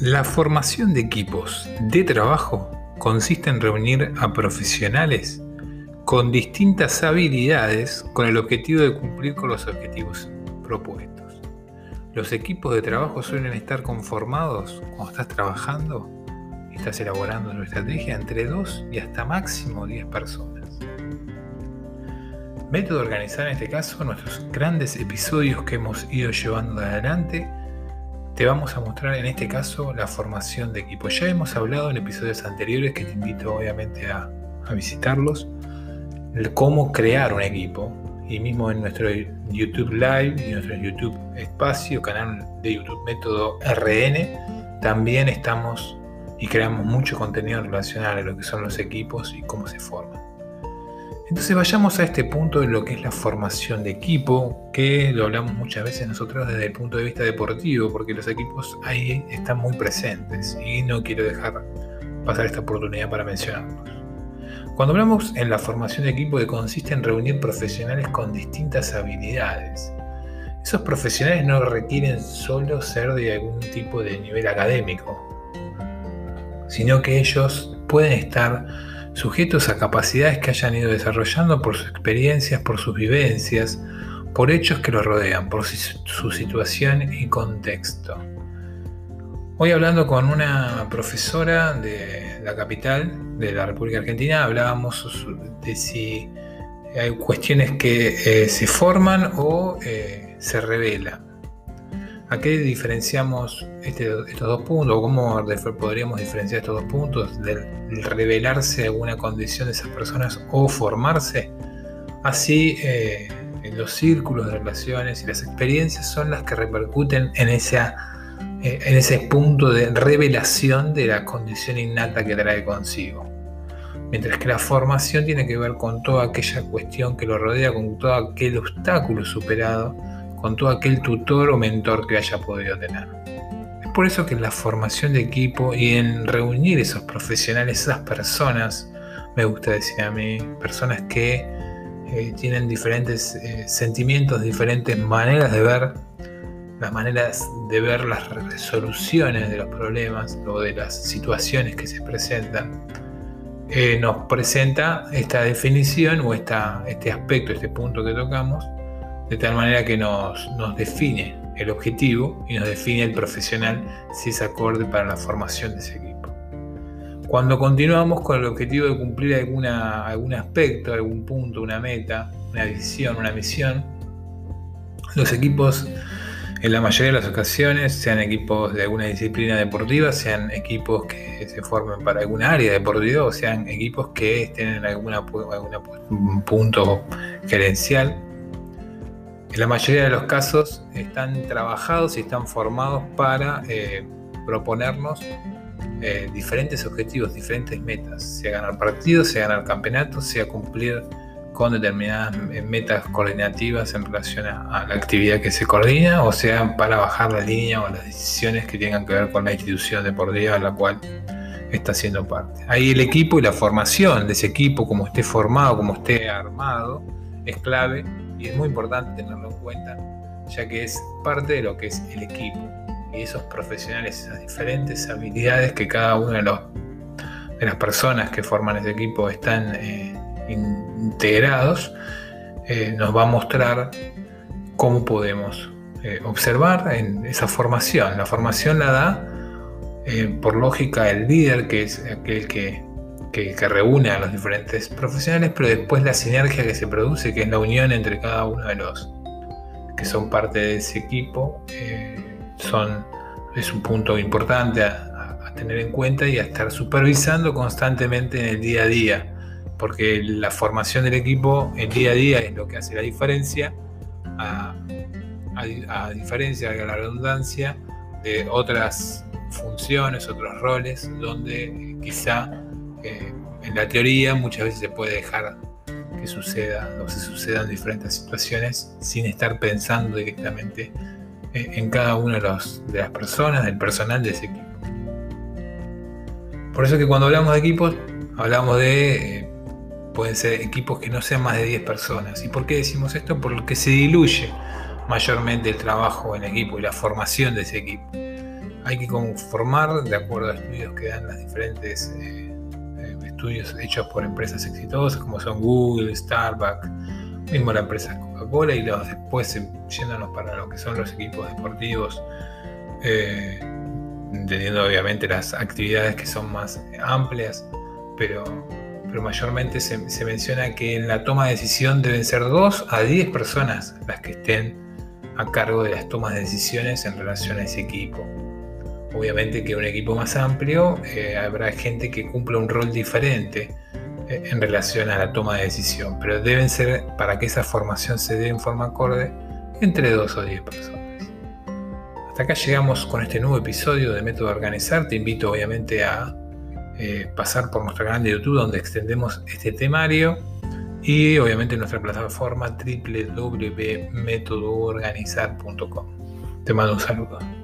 La formación de equipos de trabajo consiste en reunir a profesionales con distintas habilidades con el objetivo de cumplir con los objetivos propuestos. Los equipos de trabajo suelen estar conformados cuando estás trabajando estás elaborando una estrategia entre 2 y hasta máximo 10 personas. Método de organizar en este caso nuestros grandes episodios que hemos ido llevando adelante te vamos a mostrar en este caso la formación de equipo. Ya hemos hablado en episodios anteriores que te invito obviamente a, visitarlos, cómo crear un equipo. Y mismo en nuestro YouTube Live y nuestro YouTube Espacio, canal de YouTube Método RN, también estamos y creamos mucho contenido relacionado a lo que son los equipos y cómo se forman. Entonces vayamos a este punto de lo que es la formación de equipo, que lo hablamos muchas veces nosotros desde el punto de vista deportivo, porque los equipos ahí están muy presentes y no quiero dejar pasar esta oportunidad para mencionarlos. Cuando hablamos en la formación de equipo que consiste en reunir profesionales con distintas habilidades, esos profesionales no requieren solo ser de algún tipo de nivel académico, sino que ellos pueden estar sujetos a capacidades que hayan ido desarrollando por sus experiencias, por sus vivencias, por hechos que los rodean, por su situación y contexto. Hoy hablando con una profesora de la capital de la República Argentina, hablábamos de si hay cuestiones que eh, se forman o eh, se revelan. ¿A qué diferenciamos este, estos dos puntos? ¿O cómo podríamos diferenciar estos dos puntos del revelarse alguna condición de esas personas o formarse? Así, eh, los círculos de relaciones y las experiencias son las que repercuten en, esa, eh, en ese punto de revelación de la condición innata que trae consigo. Mientras que la formación tiene que ver con toda aquella cuestión que lo rodea, con todo aquel obstáculo superado con todo aquel tutor o mentor que haya podido tener. Es por eso que en la formación de equipo y en reunir esos profesionales, esas personas, me gusta decir a mí, personas que eh, tienen diferentes eh, sentimientos, diferentes maneras de ver, las maneras de ver las resoluciones de los problemas o de las situaciones que se presentan, eh, nos presenta esta definición o esta, este aspecto, este punto que tocamos, de tal manera que nos, define el objetivo y nos define el profesional si es acorde para la formación de ese equipo. Cuando continuamos con el objetivo de cumplir alguna, algún aspecto, algún punto, una meta, una visión, una misión, los equipos en la mayoría de las ocasiones, sean equipos de alguna disciplina deportiva, sean equipos que se formen para alguna área deportiva o sean equipos que estén en alguna, algún punto gerencial, en la mayoría de los casos están trabajados y están formados para eh, proponernos eh, diferentes objetivos, diferentes metas, sea ganar partidos, sea ganar campeonatos, sea cumplir con determinadas eh, metas coordinativas en relación a, la actividad que se coordina, o sea para bajar la línea o las decisiones que tengan que ver con la institución deportiva a la cual está siendo parte. Ahí el equipo y la formación de ese equipo, como esté formado, como esté armado, es clave y es muy importante tenerlo en cuenta, ya que es parte de lo que es el equipo y esos profesionales, esas diferentes habilidades que cada una de, los, de las personas que forman ese equipo están eh, integrados, eh, nos va a mostrar cómo podemos eh, observar en esa formación. La formación la da, por lógica, el líder, que es aquel que que, reúne a los diferentes profesionales, pero después la sinergia que se produce, que es la unión entre cada uno de los que son parte de ese equipo, eh, son, es un punto importante a, tener en cuenta y a estar supervisando constantemente en el día a día, porque la formación del equipo, el día a día, es lo que hace la diferencia, a, diferencia de la redundancia de otras funciones, otros roles, donde quizá en la teoría muchas veces se puede dejar que suceda o se sucedan diferentes situaciones sin estar pensando directamente eh, en cada una de, las personas, del personal de ese equipo. Por eso que cuando hablamos de equipos, hablamos de, eh, pueden ser equipos que no sean más de 10 personas. ¿Y por qué decimos esto? Porque se diluye mayormente el trabajo en equipo y la formación de ese equipo. hay que conformar de acuerdo a estudios que dan las diferentes eh, eh, estudios hechos por empresas exitosas como son Google, Starbucks, mismo la empresa Coca-Cola y los después yéndonos para lo que son los equipos deportivos, entendiendo obviamente las actividades que son más amplias, pero, pero mayormente se, se menciona que en la toma de decisión deben ser 2 a 10 personas las que estén a cargo de las tomas de decisiones en relación a ese equipo. Obviamente que un equipo más amplio eh, habrá gente que cumpla un rol diferente eh, en relación a la toma de decisión, pero deben ser, para que esa formación se dé en forma acorde, entre 2 o 10 personas. Hasta acá llegamos con este nuevo episodio de Método Organizar. Te invito obviamente a eh, pasar por nuestro canal de YouTube donde extendemos este temario y obviamente nuestra plataforma www.metodoorganizar.com. Te mando un saludo.